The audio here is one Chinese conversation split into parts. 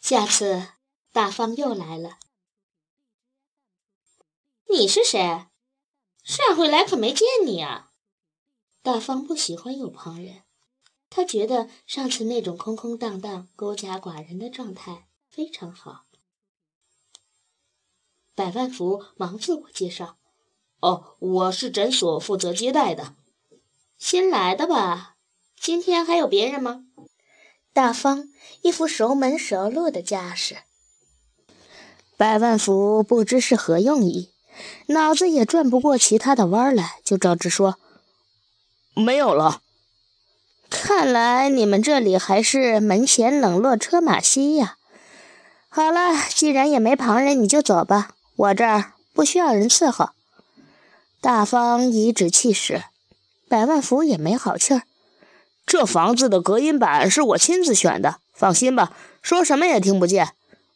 下次大方又来了。你是谁？上回来可没见你啊！大方不喜欢有旁人，他觉得上次那种空空荡荡、孤家寡人的状态非常好。百万福忙自我介绍：“哦，我是诊所负责接待的，新来的吧？今天还有别人吗？”大方一副熟门熟路的架势。百万福不知是何用意，脑子也转不过其他的弯来，就照直说：“没有了。”看来你们这里还是门前冷落车马稀呀。好了，既然也没旁人，你就走吧，我这儿不需要人伺候。大方颐指气使，百万福也没好气儿。这房子的隔音板是我亲自选的，放心吧，说什么也听不见。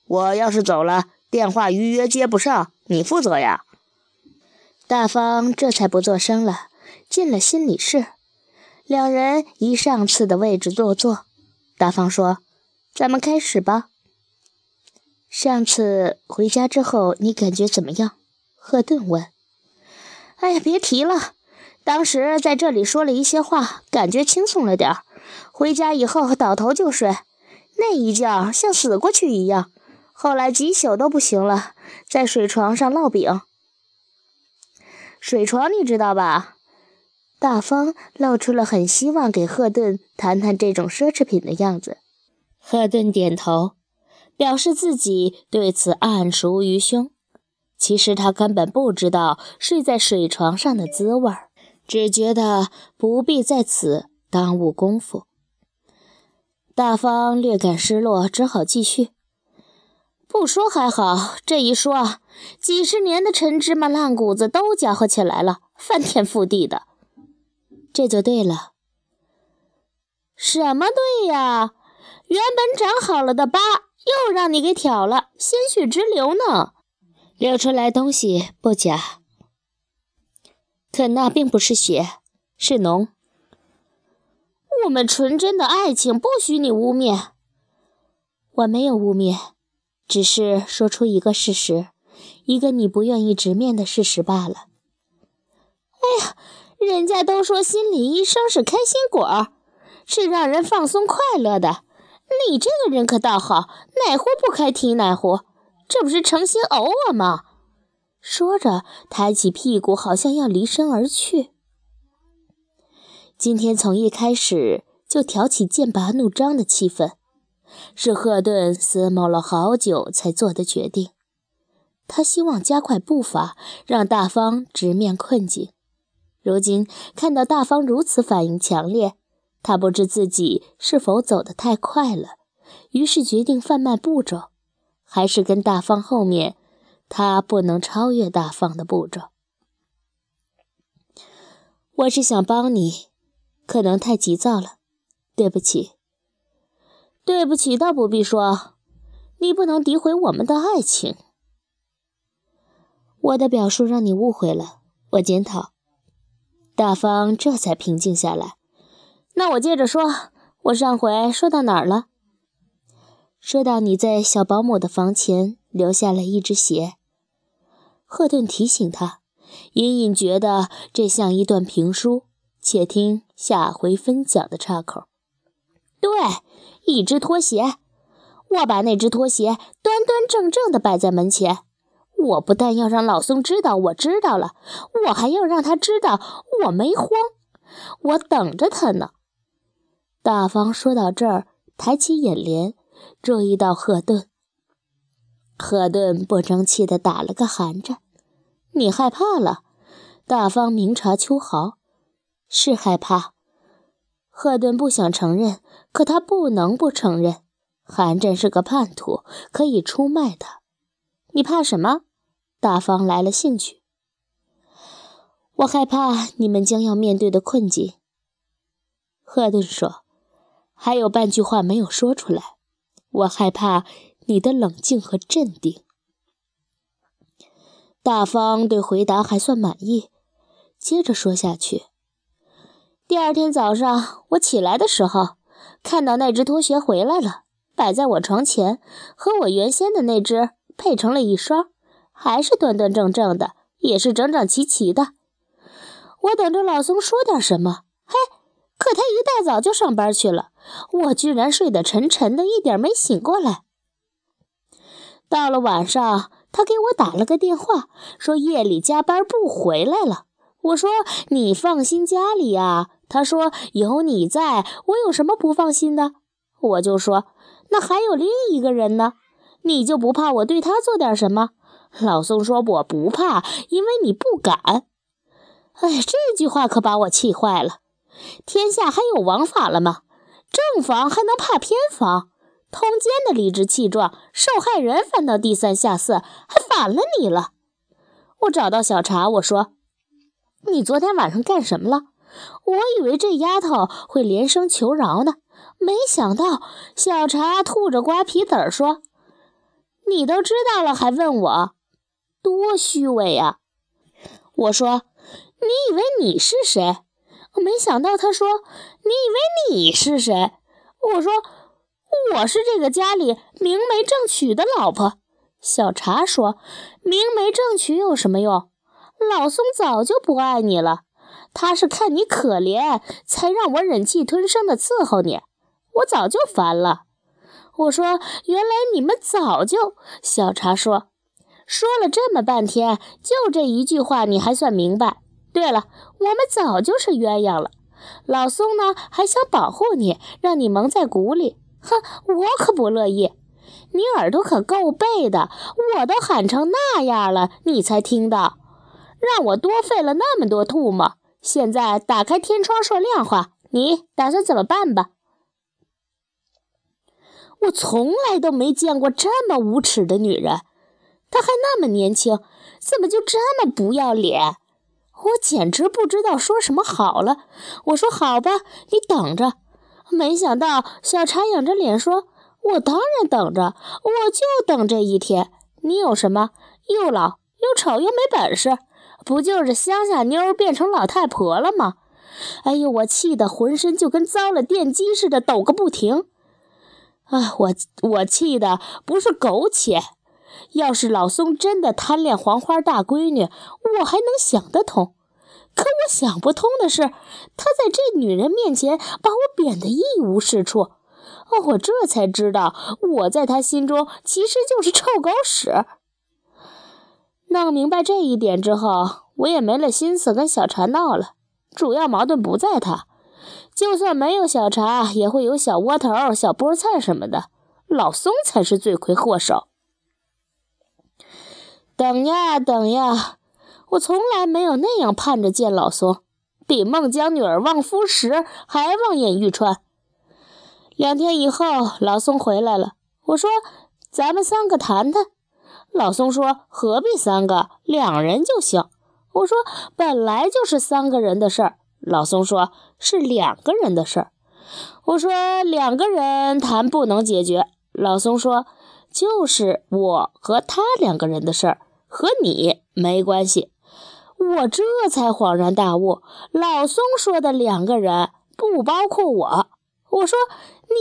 我要是走了，电话预约接不上，你负责呀。大方这才不作声了，进了心理室，两人依上次的位置坐坐。大方说：“咱们开始吧。上次回家之后，你感觉怎么样？”赫顿问。“哎呀，别提了。”当时在这里说了一些话，感觉轻松了点儿。回家以后倒头就睡，那一觉像死过去一样。后来几宿都不行了，在水床上烙饼。水床你知道吧？大方露出了很希望给赫顿谈谈这种奢侈品的样子。赫顿点头，表示自己对此暗熟于胸。其实他根本不知道睡在水床上的滋味儿。只觉得不必在此耽误功夫。大方略感失落，只好继续。不说还好，这一说，几十年的陈芝麻烂谷子都搅和起来了，翻天覆地的。这就对了。什么对呀？原本长好了的疤，又让你给挑了，鲜血直流呢。流出来东西不假。可那并不是血，是脓。我们纯真的爱情不许你污蔑。我没有污蔑，只是说出一个事实，一个你不愿意直面的事实罢了。哎呀，人家都说心理医生是开心果，是让人放松快乐的。你这个人可倒好，哪壶不开提哪壶，这不是诚心讹我吗？说着，抬起屁股，好像要离身而去。今天从一开始就挑起剑拔弩张的气氛，是赫顿思谋了好久才做的决定。他希望加快步伐，让大方直面困境。如今看到大方如此反应强烈，他不知自己是否走得太快了，于是决定放慢步骤，还是跟大方后面。他不能超越大方的步骤。我是想帮你，可能太急躁了，对不起。对不起倒不必说，你不能诋毁我们的爱情。我的表述让你误会了，我检讨。大方这才平静下来。那我接着说，我上回说到哪儿了？说到你在小保姆的房前留下了一只鞋，赫顿提醒他，隐隐觉得这像一段评书，且听下回分讲的岔口。对，一只拖鞋，我把那只拖鞋端端正正地摆在门前。我不但要让老宋知道我知道了，我还要让他知道我没慌，我等着他呢。大方说到这儿，抬起眼帘。注意到赫顿，赫顿不争气地打了个寒颤。你害怕了？大方明察秋毫，是害怕。赫顿不想承认，可他不能不承认。韩震是个叛徒，可以出卖他。你怕什么？大方来了兴趣。我害怕你们将要面对的困境。赫顿说，还有半句话没有说出来。我害怕你的冷静和镇定。大方对回答还算满意，接着说下去。第二天早上我起来的时候，看到那只拖鞋回来了，摆在我床前，和我原先的那只配成了一双，还是端端正正的，也是整整齐齐的。我等着老松说点什么，嘿，可他一大早就上班去了，我居然睡得沉沉的，一点没醒过来。到了晚上，他给我打了个电话，说夜里加班不回来了。我说你放心家里呀。他说有你在，我有什么不放心的？我就说那还有另一个人呢，你就不怕我对他做点什么？老宋说我不怕，因为你不敢。哎，这句话可把我气坏了。天下还有王法了吗？正房还能怕偏房？通奸的理直气壮，受害人反倒低三下四，还反了你了。我找到小茶，我说。你昨天晚上干什么了？我以为这丫头会连声求饶呢，没想到小茶吐着瓜皮子儿说：“你都知道了还问我，多虚伪呀！”我说：“你以为你是谁？”没想到他说：“你以为你是谁？”我说：“我是这个家里明媒正娶的老婆。”小茶说：“明媒正娶有什么用？”老松早就不爱你了，他是看你可怜，才让我忍气吞声的伺候你。我早就烦了。我说：“原来你们早就……”小茶说：“说了这么半天，就这一句话，你还算明白？对了，我们早就是鸳鸯了。老松呢，还想保护你，让你蒙在鼓里。哼，我可不乐意。你耳朵可够背的，我都喊成那样了，你才听到。”让我多费了那么多吐沫，现在打开天窗说亮话，你打算怎么办吧？我从来都没见过这么无耻的女人，她还那么年轻，怎么就这么不要脸？我简直不知道说什么好了。我说好吧，你等着。没想到小茶仰着脸说：“我当然等着，我就等这一天。你有什么？又老又丑又没本事。”不就是乡下妞变成老太婆了吗？哎呦，我气得浑身就跟遭了电击似的抖个不停。啊，我我气的不是苟且。要是老松真的贪恋黄花大闺女，我还能想得通。可我想不通的是，他在这女人面前把我贬得一无是处。哦，我这才知道，我在他心中其实就是臭狗屎。弄明白这一点之后，我也没了心思跟小茶闹了。主要矛盾不在他，就算没有小茶，也会有小窝头、小菠菜什么的。老松才是罪魁祸首。等呀等呀，我从来没有那样盼着见老松，比孟姜女儿望夫石还望眼欲穿。两天以后，老松回来了，我说：“咱们三个谈谈。”老宋说：“何必三个，两人就行。”我说：“本来就是三个人的事儿。”老宋说：“是两个人的事儿。”我说：“两个人谈不能解决。”老宋说：“就是我和他两个人的事儿，和你没关系。”我这才恍然大悟，老松说的两个人不包括我。我说：“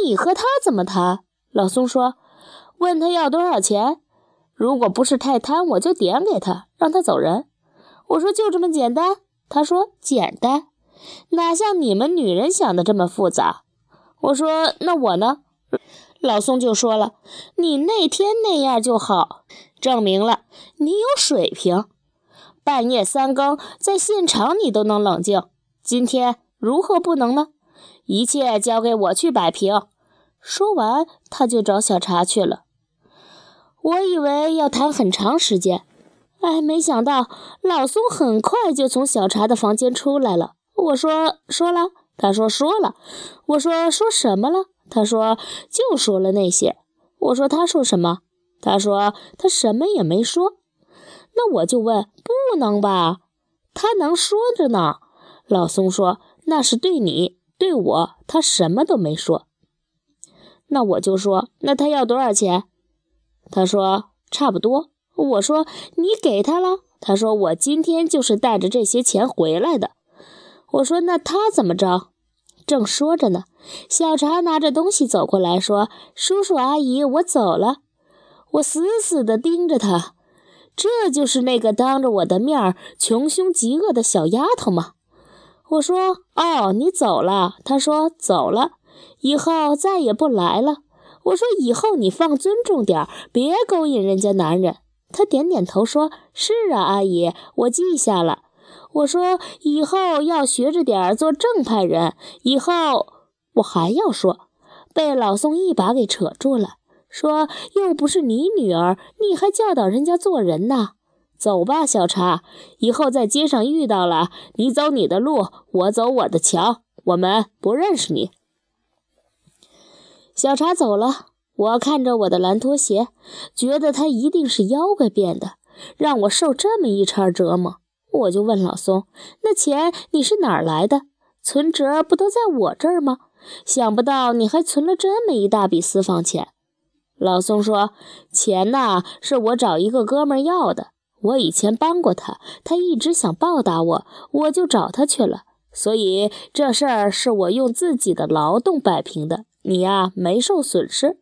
你和他怎么谈？”老松说：“问他要多少钱。”如果不是太贪，我就点给他，让他走人。我说就这么简单。他说简单，哪像你们女人想的这么复杂。我说那我呢？老松就说了，你那天那样就好，证明了你有水平。半夜三更在现场你都能冷静，今天如何不能呢？一切交给我去摆平。说完，他就找小茶去了。我以为要谈很长时间，哎，没想到老宋很快就从小茶的房间出来了。我说说了，他说说了。我说说什么了？他说就说了那些。我说他说什么？他说他什么也没说。那我就问，不能吧？他能说着呢。老松说那是对你对我，他什么都没说。那我就说，那他要多少钱？他说：“差不多。”我说：“你给他了？”他说：“我今天就是带着这些钱回来的。”我说：“那他怎么着？”正说着呢，小茶拿着东西走过来，说：“叔叔阿姨，我走了。”我死死地盯着他，这就是那个当着我的面儿穷凶极恶的小丫头吗？我说：“哦，你走了。”他说：“走了，以后再也不来了。”我说：“以后你放尊重点别勾引人家男人。”他点点头说：“是啊，阿姨，我记下了。”我说：“以后要学着点做正派人。”以后我还要说，被老宋一把给扯住了，说：“又不是你女儿，你还教导人家做人呢？走吧，小茶，以后在街上遇到了，你走你的路，我走我的桥，我们不认识你。”小茶走了，我看着我的蓝拖鞋，觉得他一定是妖怪变的，让我受这么一茬折磨。我就问老松：“那钱你是哪儿来的？存折不都在我这儿吗？想不到你还存了这么一大笔私房钱。”老宋说：“钱呐，是我找一个哥们儿要的。我以前帮过他，他一直想报答我，我就找他去了。所以这事儿是我用自己的劳动摆平的。你呀，没受损失。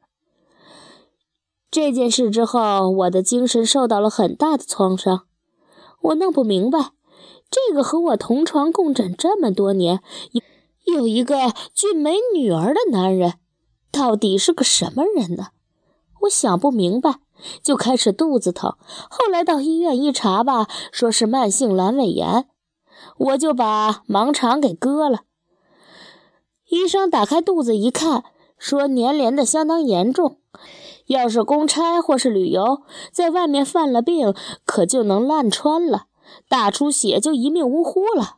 这件事之后，我的精神受到了很大的创伤。”我弄不明白，这个和我同床共枕这么多年，有有一个俊美女儿的男人，到底是个什么人呢？我想不明白，就开始肚子疼。后来到医院一查吧，说是慢性阑尾炎，我就把盲肠给割了。医生打开肚子一看，说粘连的相当严重。要是公差或是旅游，在外面犯了病，可就能烂穿了，大出血就一命呜呼了。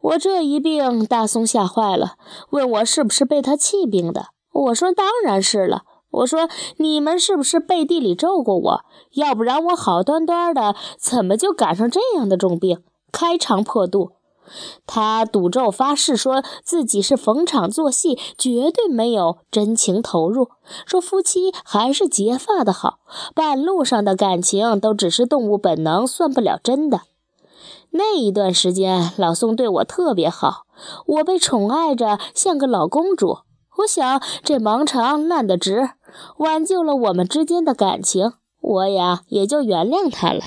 我这一病，大松吓坏了，问我是不是被他气病的。我说当然是了。我说你们是不是背地里咒过我？要不然我好端端的，怎么就赶上这样的重病？开肠破肚。他赌咒发誓，说自己是逢场作戏，绝对没有真情投入。说夫妻还是结发的好，半路上的感情都只是动物本能，算不了真的。那一段时间，老宋对我特别好，我被宠爱着，像个老公主。我想这盲肠烂得值，挽救了我们之间的感情，我呀也就原谅他了。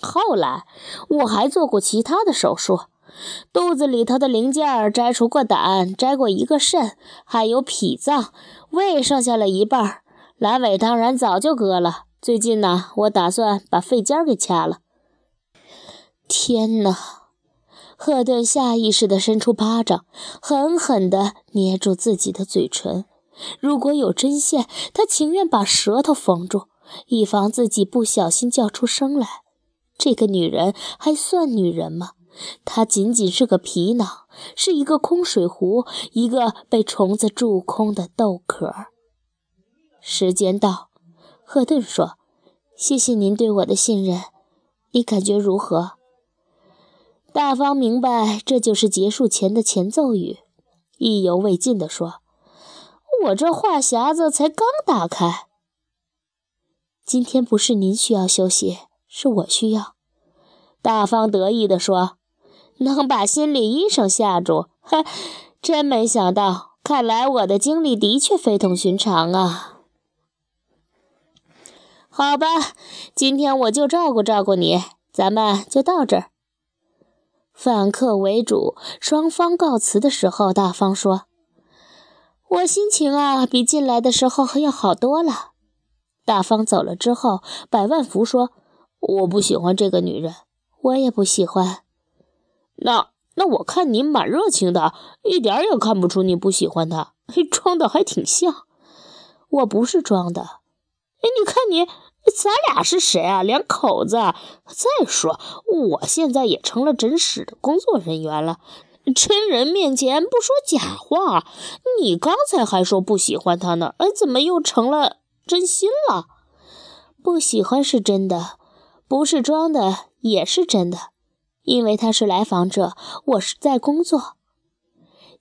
后来我还做过其他的手术，肚子里头的零件摘除过胆，摘过一个肾，还有脾脏，胃剩下了一半，阑尾当然早就割了。最近呢，我打算把肺尖给掐了。天哪！赫顿下意识地伸出巴掌，狠狠地捏住自己的嘴唇。如果有针线，他情愿把舌头缝住，以防自己不小心叫出声来。这个女人还算女人吗？她仅仅是个皮囊，是一个空水壶，一个被虫子蛀空的豆壳。时间到，赫顿说：“谢谢您对我的信任，你感觉如何？”大方明白这就是结束前的前奏语，意犹未尽地说：“我这话匣子才刚打开。今天不是您需要休息。”是我需要，大方得意地说：“能把心理医生吓住，哈，真没想到。看来我的经历的确非同寻常啊。”好吧，今天我就照顾照顾你，咱们就到这儿。反客为主，双方告辞的时候，大方说：“我心情啊，比进来的时候要好多了。”大方走了之后，百万福说。我不喜欢这个女人，我也不喜欢。那那我看你蛮热情的，一点也看不出你不喜欢她，装的还挺像。我不是装的。哎，你看你，咱俩是谁啊？两口子。再说，我现在也成了真实的工作人员了，真人面前不说假话。你刚才还说不喜欢他呢，哎，怎么又成了真心了？不喜欢是真的。不是装的，也是真的，因为他是来访者，我是在工作，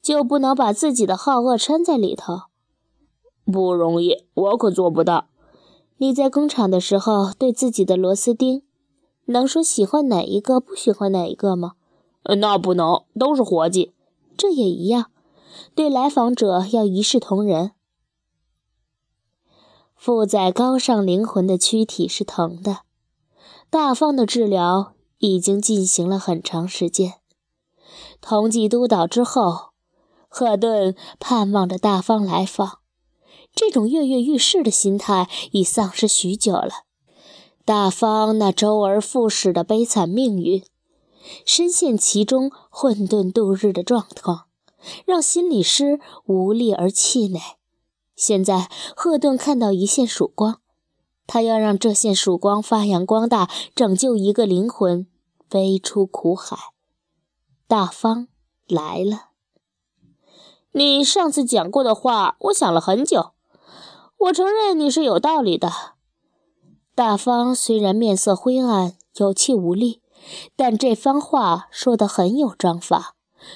就不能把自己的好恶掺在里头。不容易，我可做不到。你在工厂的时候，对自己的螺丝钉，能说喜欢哪一个，不喜欢哪一个吗？那不能，都是活计。这也一样，对来访者要一视同仁。附在高尚灵魂的躯体是疼的，大方的治疗已经进行了很长时间。同济督导之后，赫顿盼望着大方来访，这种跃跃欲试的心态已丧失许久了。大方那周而复始的悲惨命运，深陷其中混沌度日的状况，让心理师无力而气馁。现在，赫顿看到一线曙光，他要让这线曙光发扬光大，拯救一个灵魂，飞出苦海。大方来了。你上次讲过的话，我想了很久。我承认你是有道理的。大方虽然面色灰暗，有气无力，但这番话说得很有章法，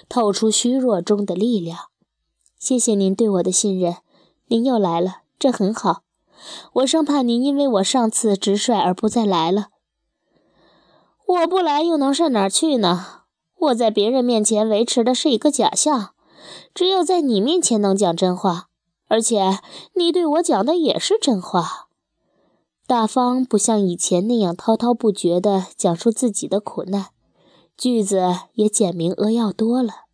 透出虚弱中的力量。谢谢您对我的信任。您又来了，这很好。我生怕您因为我上次直率而不再来了。我不来又能上哪儿去呢？我在别人面前维持的是一个假象，只有在你面前能讲真话，而且你对我讲的也是真话。大方不像以前那样滔滔不绝地讲述自己的苦难，句子也简明扼要多了。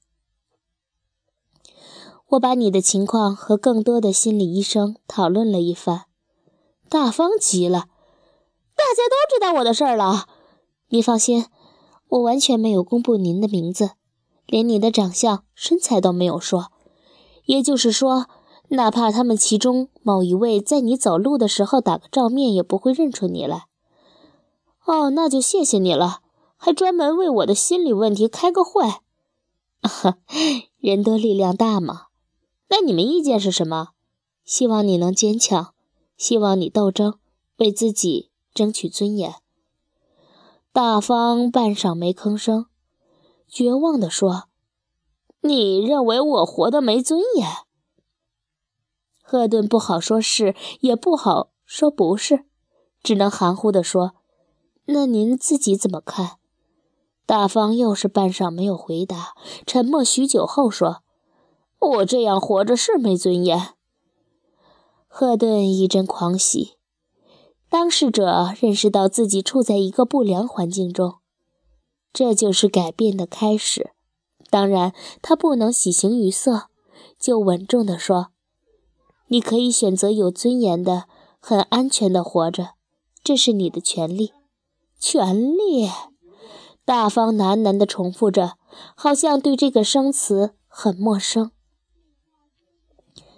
我把你的情况和更多的心理医生讨论了一番，大方急了，大家都知道我的事儿了。你放心，我完全没有公布您的名字，连你的长相、身材都没有说。也就是说，哪怕他们其中某一位在你走路的时候打个照面，也不会认出你来。哦，那就谢谢你了，还专门为我的心理问题开个会。人多力量大嘛。那你们意见是什么？希望你能坚强，希望你斗争，为自己争取尊严。大方半晌没吭声，绝望地说：“你认为我活得没尊严？”赫顿不好说是，也不好说不是，只能含糊地说：“那您自己怎么看？”大方又是半晌没有回答，沉默许久后说。我这样活着是没尊严。赫顿一阵狂喜，当事者认识到自己处在一个不良环境中，这就是改变的开始。当然，他不能喜形于色，就稳重地说：“你可以选择有尊严的、很安全的活着，这是你的权利。”权利，大方喃喃地重复着，好像对这个生词很陌生。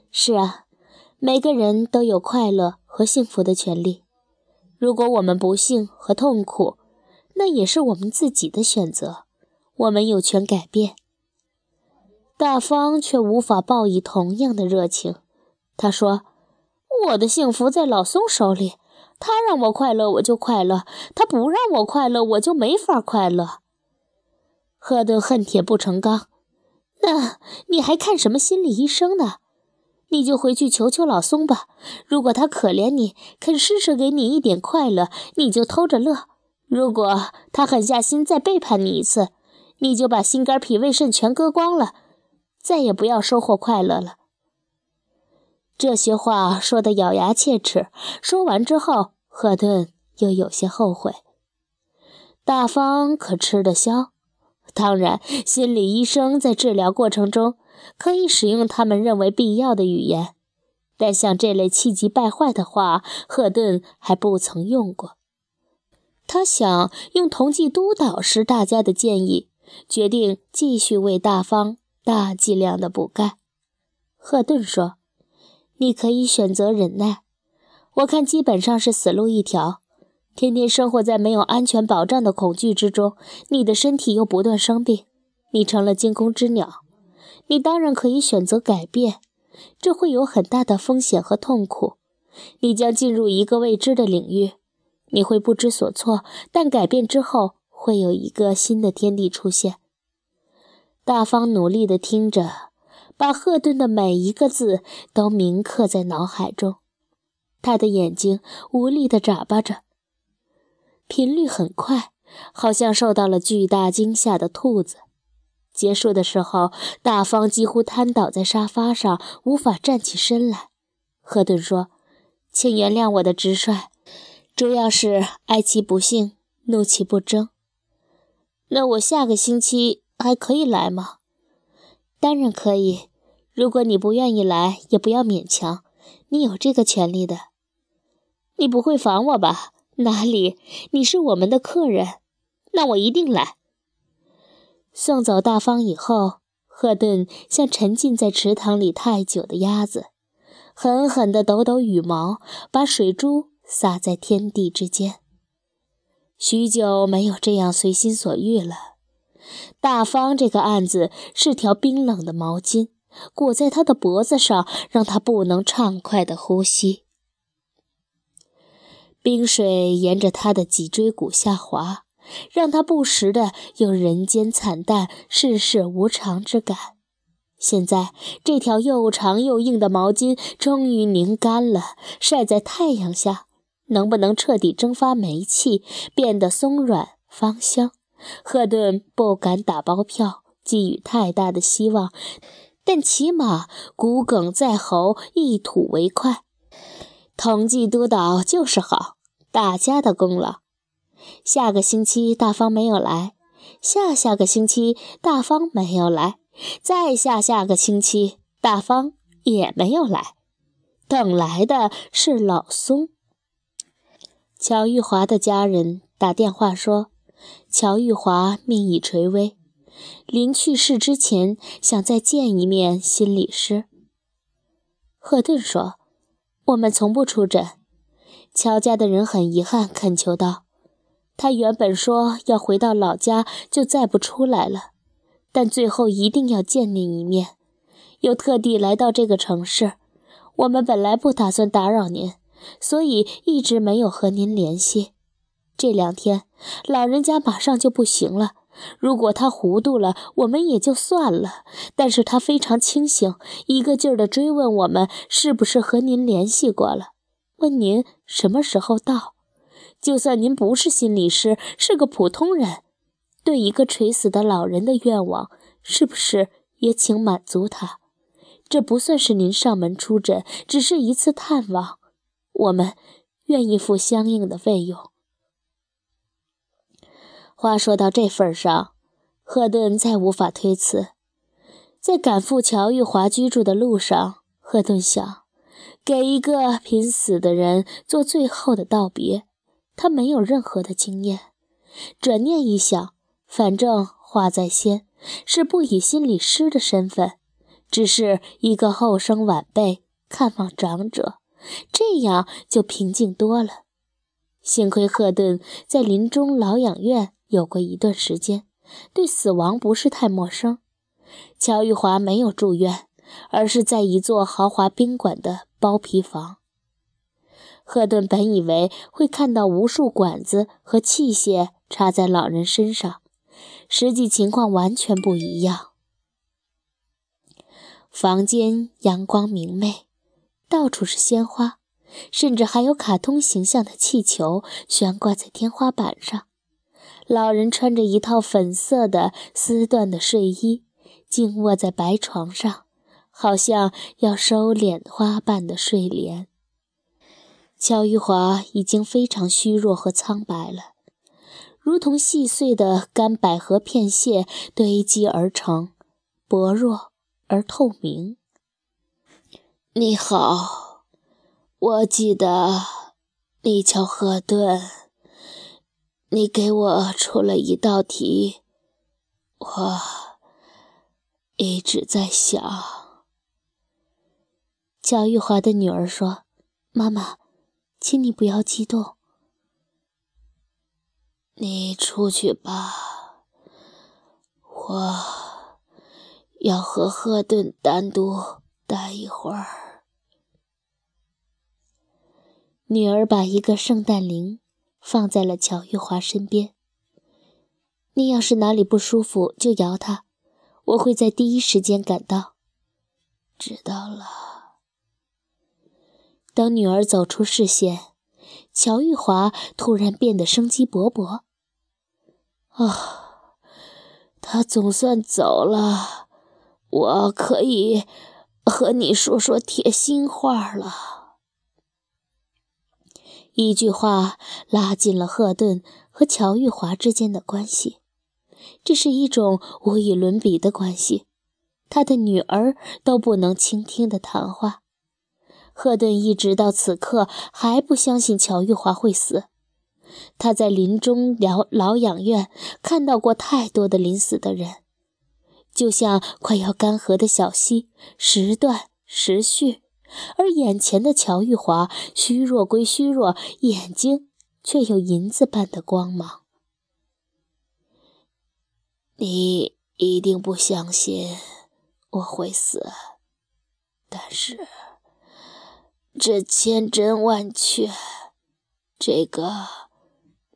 是啊，每个人都有快乐和幸福的权利。如果我们不幸和痛苦，那也是我们自己的选择，我们有权改变。大方却无法报以同样的热情。他说：“我的幸福在老松手里，他让我快乐我就快乐，他不让我快乐我就没法快乐。”赫顿恨铁不成钢。那你还看什么心理医生呢？你就回去求求老松吧。如果他可怜你，肯施舍给你一点快乐，你就偷着乐；如果他狠下心再背叛你一次，你就把心肝脾胃肾全割光了，再也不要收获快乐了。这些话说得咬牙切齿。说完之后，赫顿又有些后悔。大方可吃得消？当然，心理医生在治疗过程中。可以使用他们认为必要的语言，但像这类气急败坏的话，赫顿还不曾用过。他想用同济督导时大家的建议，决定继续为大方大剂量的补钙。赫顿说：“你可以选择忍耐，我看基本上是死路一条。天天生活在没有安全保障的恐惧之中，你的身体又不断生病，你成了惊弓之鸟。”你当然可以选择改变，这会有很大的风险和痛苦。你将进入一个未知的领域，你会不知所措。但改变之后，会有一个新的天地出现。大方努力地听着，把赫顿的每一个字都铭刻在脑海中。他的眼睛无力地眨巴着，频率很快，好像受到了巨大惊吓的兔子。结束的时候，大方几乎瘫倒在沙发上，无法站起身来。赫顿说：“请原谅我的直率，主要是哀其不幸，怒其不争。那我下个星期还可以来吗？当然可以。如果你不愿意来，也不要勉强，你有这个权利的。你不会烦我吧？哪里？你是我们的客人，那我一定来。”送走大方以后，赫顿像沉浸在池塘里太久的鸭子，狠狠地抖抖羽毛，把水珠洒在天地之间。许久没有这样随心所欲了。大方这个案子是条冰冷的毛巾，裹在他的脖子上，让他不能畅快的呼吸。冰水沿着他的脊椎骨下滑。让他不时的有人间惨淡、世事无常之感。现在，这条又长又硬的毛巾终于拧干了，晒在太阳下，能不能彻底蒸发煤气，变得松软芳香？赫顿不敢打包票，寄予太大的希望，但起码骨鲠在喉，一吐为快。统计督导就是好，大家的功劳。下个星期大方没有来，下下个星期大方没有来，再下下个星期大方也没有来，等来的是老松。乔玉华的家人打电话说，乔玉华命已垂危，临去世之前想再见一面心理师。赫顿说：“我们从不出诊。”乔家的人很遗憾，恳求道。他原本说要回到老家就再不出来了，但最后一定要见您一面，又特地来到这个城市。我们本来不打算打扰您，所以一直没有和您联系。这两天老人家马上就不行了，如果他糊涂了，我们也就算了；但是他非常清醒，一个劲儿地追问我们是不是和您联系过了，问您什么时候到。就算您不是心理师，是个普通人，对一个垂死的老人的愿望，是不是也请满足他？这不算是您上门出诊，只是一次探望，我们愿意付相应的费用。话说到这份上，赫顿再无法推辞。在赶赴乔玉华居住的路上，赫顿想，给一个濒死的人做最后的道别。他没有任何的经验，转念一想，反正话在先，是不以心理师的身份，只是一个后生晚辈看望长者，这样就平静多了。幸亏赫顿在林中疗养院有过一段时间，对死亡不是太陌生。乔玉华没有住院，而是在一座豪华宾馆的包皮房。赫顿本以为会看到无数管子和器械插在老人身上，实际情况完全不一样。房间阳光明媚，到处是鲜花，甚至还有卡通形象的气球悬挂在天花板上。老人穿着一套粉色的丝缎的睡衣，静卧在白床上，好像要收敛花瓣的睡莲。乔玉华已经非常虚弱和苍白了，如同细碎的干百合片屑堆积而成，薄弱而透明。你好，我记得你叫赫顿，你给我出了一道题，我一直在想。乔玉华的女儿说：“妈妈。”请你不要激动。你出去吧，我要和赫顿单独待一会儿。女儿把一个圣诞铃放在了乔玉华身边。你要是哪里不舒服，就摇它，我会在第一时间赶到。知道了。当女儿走出视线，乔玉华突然变得生机勃勃。啊，他总算走了，我可以和你说说贴心话了。一句话拉近了赫顿和乔玉华之间的关系，这是一种无与伦比的关系。他的女儿都不能倾听的谈话。赫顿一直到此刻还不相信乔玉华会死。他在林中疗疗养院看到过太多的临死的人，就像快要干涸的小溪，时断时续。而眼前的乔玉华，虚弱归虚弱，眼睛却有银子般的光芒。你一定不相信我会死，但是这千真万确，这个。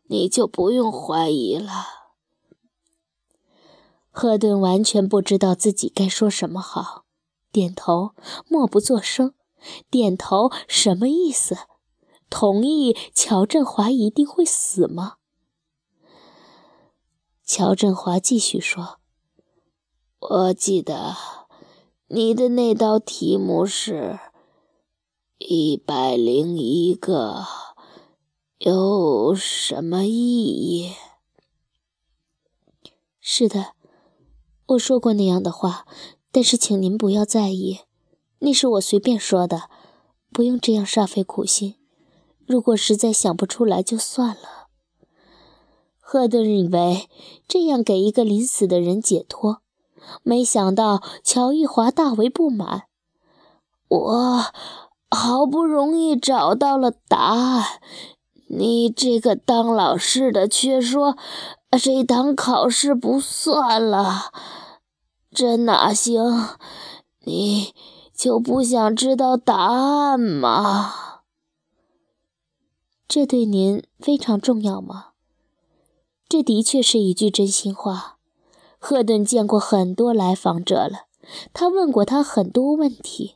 你就不用怀疑了。赫顿完全不知道自己该说什么好，点头，默不作声。点头什么意思？同意乔振华一定会死吗？乔振华继续说：“我记得你的那道题目是一百零一个。”有什么意义？是的，我说过那样的话，但是请您不要在意，那是我随便说的，不用这样煞费苦心。如果实在想不出来，就算了。赫顿以为这样给一个临死的人解脱，没想到乔玉华大为不满。我好不容易找到了答案。你这个当老师的却说这堂考试不算了，这哪行？你就不想知道答案吗？这对您非常重要吗？这的确是一句真心话。赫顿见过很多来访者了，他问过他很多问题，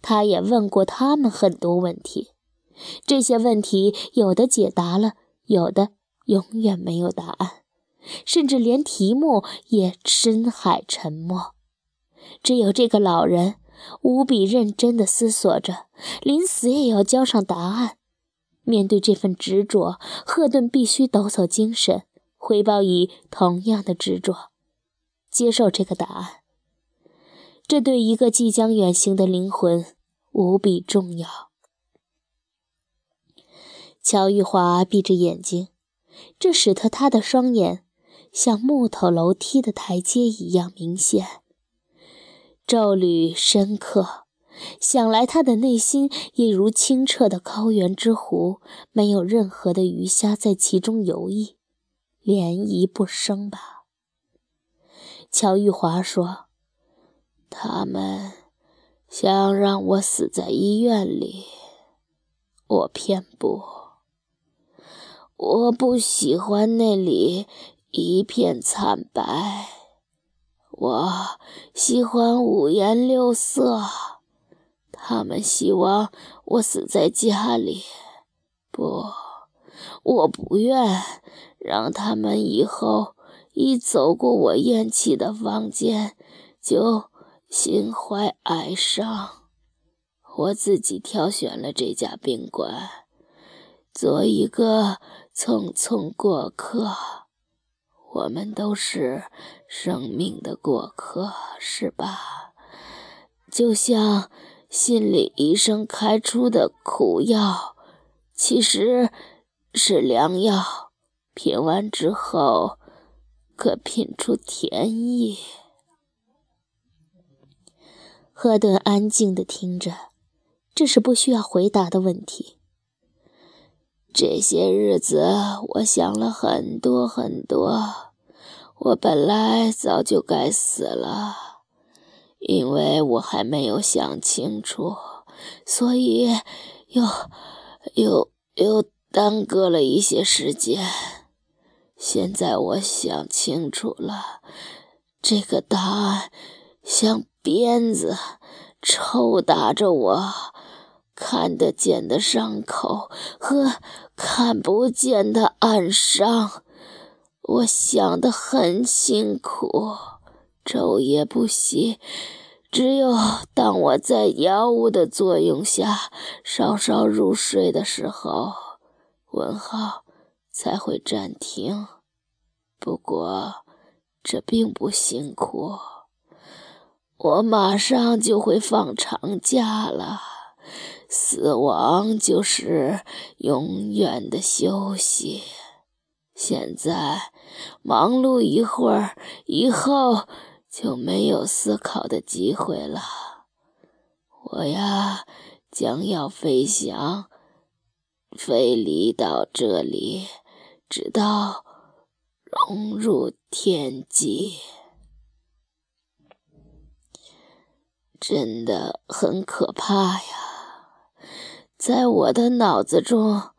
他也问过他们很多问题。这些问题有的解答了，有的永远没有答案，甚至连题目也深海沉默。只有这个老人无比认真地思索着，临死也要交上答案。面对这份执着，赫顿必须抖擞精神，回报以同样的执着，接受这个答案。这对一个即将远行的灵魂无比重要。乔玉华闭着眼睛，这使得他的双眼像木头楼梯的台阶一样明显，咒语深刻。想来他的内心也如清澈的高原之湖，没有任何的鱼虾在其中游弋，涟漪不生吧？乔玉华说：“他们想让我死在医院里，我偏不。”我不喜欢那里一片惨白，我喜欢五颜六色。他们希望我死在家里，不，我不愿让他们以后一走过我咽气的房间就心怀哀伤。我自己挑选了这家宾馆，做一个。匆匆过客，我们都是生命的过客，是吧？就像心理医生开出的苦药，其实是良药，品完之后可品出甜意。赫顿安静地听着，这是不需要回答的问题。这些日子，我想了很多很多。我本来早就该死了，因为我还没有想清楚，所以又又又耽搁了一些时间。现在我想清楚了，这个答案像鞭子抽打着我。看得见的伤口和看不见的暗伤，我想得很辛苦，昼夜不息。只有当我在药物的作用下稍稍入睡的时候，问号才会暂停。不过这并不辛苦，我马上就会放长假了。死亡就是永远的休息。现在忙碌一会儿，以后。就没有思考的机会了。我呀，将要飞翔，飞离到这里，直到融入天际。真的很可怕呀！在我的脑子中，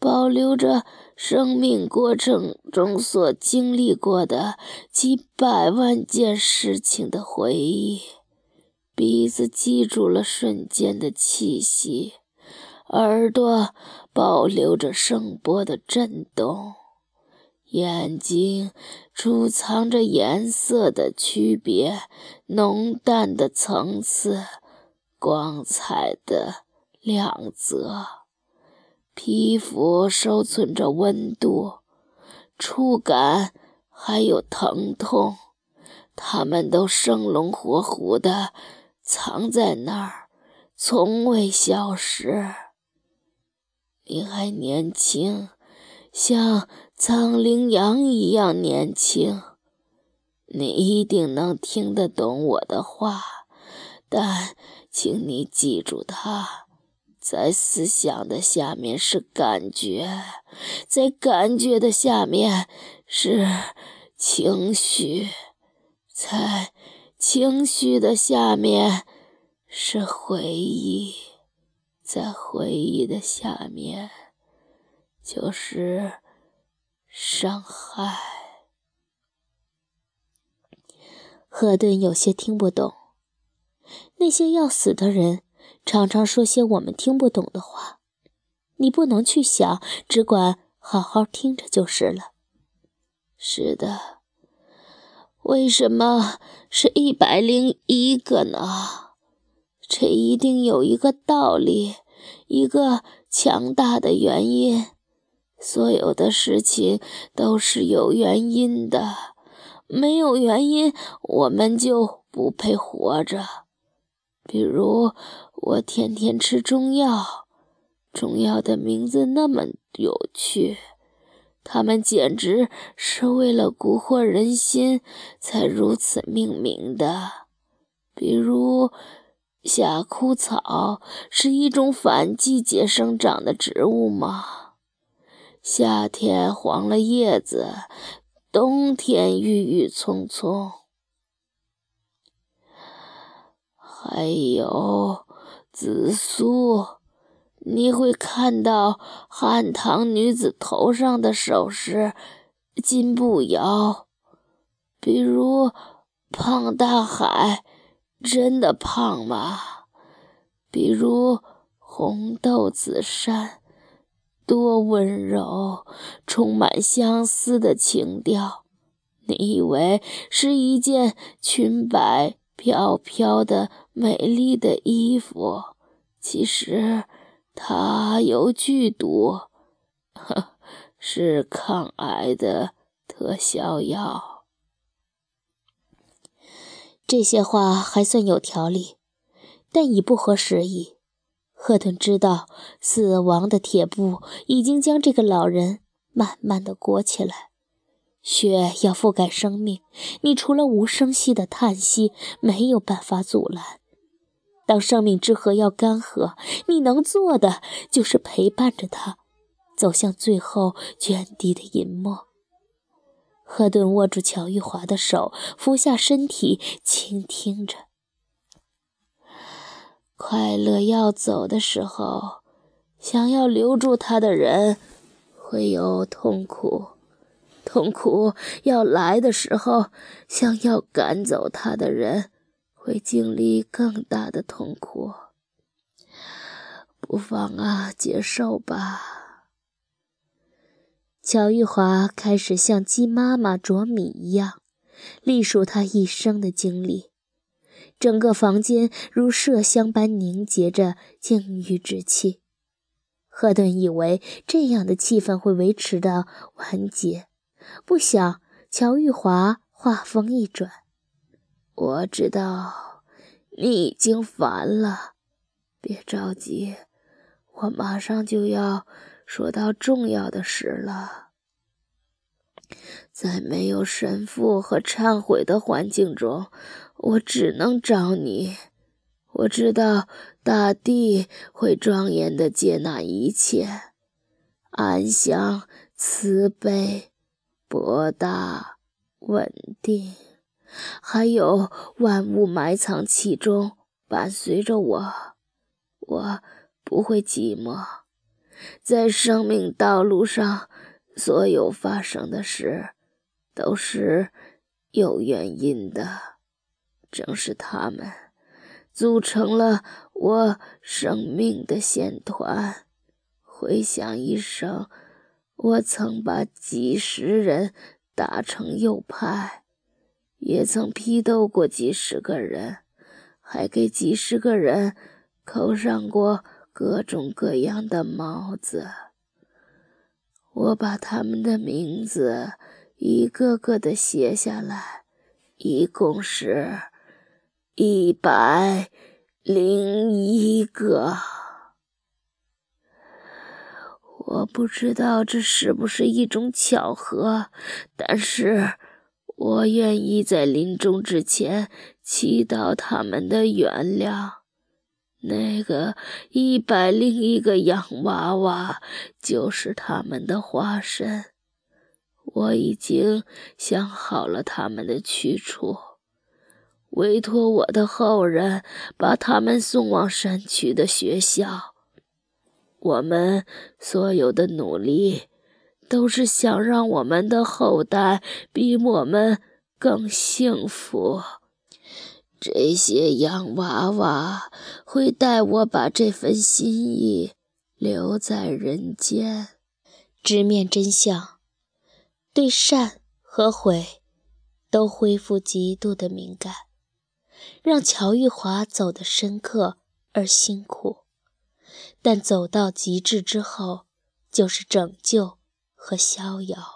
保留着。生命过程中所经历过的几百万件事情的回忆，鼻子记住了瞬间的气息，耳朵保留着声波的震动，眼睛储藏着颜色的区别、浓淡的层次、光彩的亮泽。皮肤收存着温度、触感，还有疼痛，它们都生龙活虎的藏在那儿，从未消失。你还年轻，像苍羚羊一样年轻，你一定能听得懂我的话，但请你记住它。在思想的下面是感觉，在感觉的下面是情绪，在情绪的下面是回忆，在回忆的下面就是伤害。赫顿有些听不懂，那些要死的人。常常说些我们听不懂的话，你不能去想，只管好好听着就是了。是的，为什么是一百零一个呢？这一定有一个道理，一个强大的原因。所有的事情都是有原因的，没有原因，我们就不配活着。比如，我天天吃中药，中药的名字那么有趣，它们简直是为了蛊惑人心才如此命名的。比如，夏枯草是一种反季节生长的植物吗？夏天黄了叶子，冬天郁郁葱葱。还有紫苏，你会看到汉唐女子头上的首饰金步摇，比如胖大海，真的胖吗？比如红豆紫杉，多温柔，充满相思的情调。你以为是一件裙摆？飘飘的美丽的衣服，其实它有剧毒，是抗癌的特效药。这些话还算有条理，但已不合时宜。赫顿知道，死亡的铁布已经将这个老人慢慢的裹起来。血要覆盖生命，你除了无声息的叹息，没有办法阻拦。当生命之河要干涸，你能做的就是陪伴着他，走向最后涓滴的隐没。赫顿握住乔玉华的手，俯下身体，倾听着。快乐要走的时候，想要留住他的人，会有痛苦。痛苦要来的时候，想要赶走他的人会经历更大的痛苦。不妨啊，接受吧。乔玉华开始像鸡妈妈啄米一样，历数她一生的经历。整个房间如麝香般凝结着静郁之气。赫顿以为这样的气氛会维持到完结，不想乔玉华话锋一转：“我知道你已经烦了，别着急，我马上就要说到重要的事了。在没有神父和忏悔的环境中。”我只能找你。我知道大地会庄严地接纳一切，安详、慈悲、博大、稳定，还有万物埋藏其中，伴随着我。我不会寂寞。在生命道路上，所有发生的事都是有原因的。正是他们，组成了我生命的线团。回想一生，我曾把几十人打成右派，也曾批斗过几十个人，还给几十个人扣上过各种各样的帽子。我把他们的名字一个个的写下来，一共是。一百零一个，我不知道这是不是一种巧合，但是我愿意在临终之前祈祷他们的原谅。那个一百零一个洋娃娃就是他们的化身，我已经想好了他们的去处。委托我的后人把他们送往山区的学校。我们所有的努力，都是想让我们的后代比我们更幸福。这些洋娃娃会带我把这份心意留在人间，直面真相，对善和悔都恢复极度的敏感。让乔玉华走得深刻而辛苦，但走到极致之后，就是拯救和逍遥。